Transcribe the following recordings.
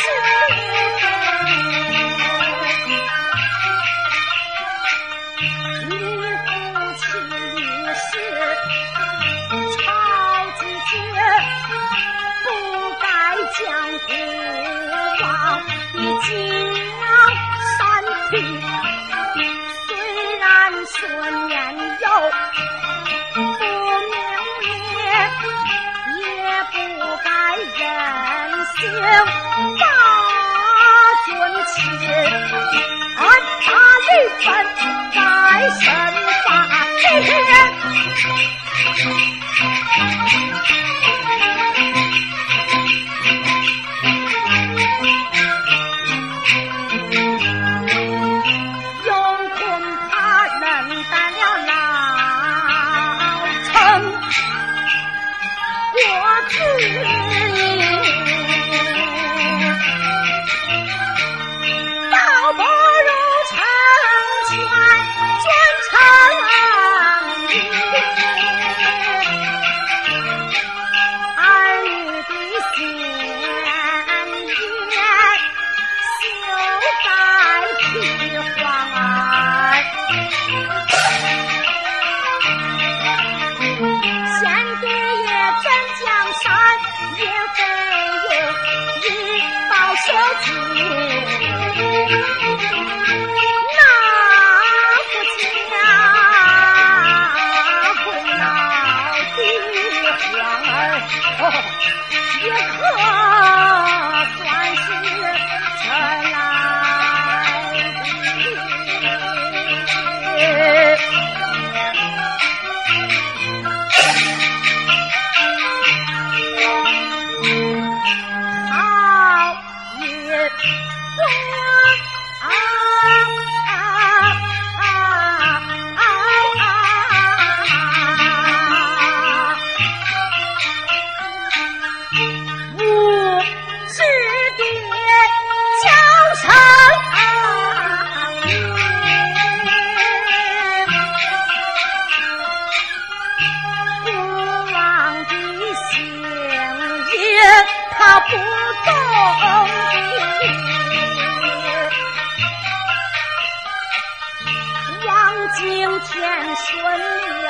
是非你夫妻是吵几不该将孤王的进山林虽然说年幼不明理也不该任性身杀嘿嘿也可算是再来的好一段不动心，望今天顺了。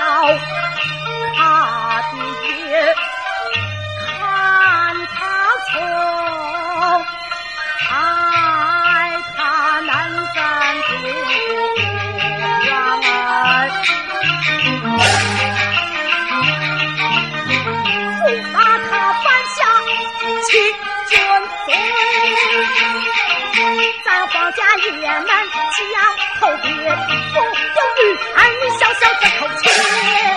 保家也满家头的不容雨儿女小小这口气。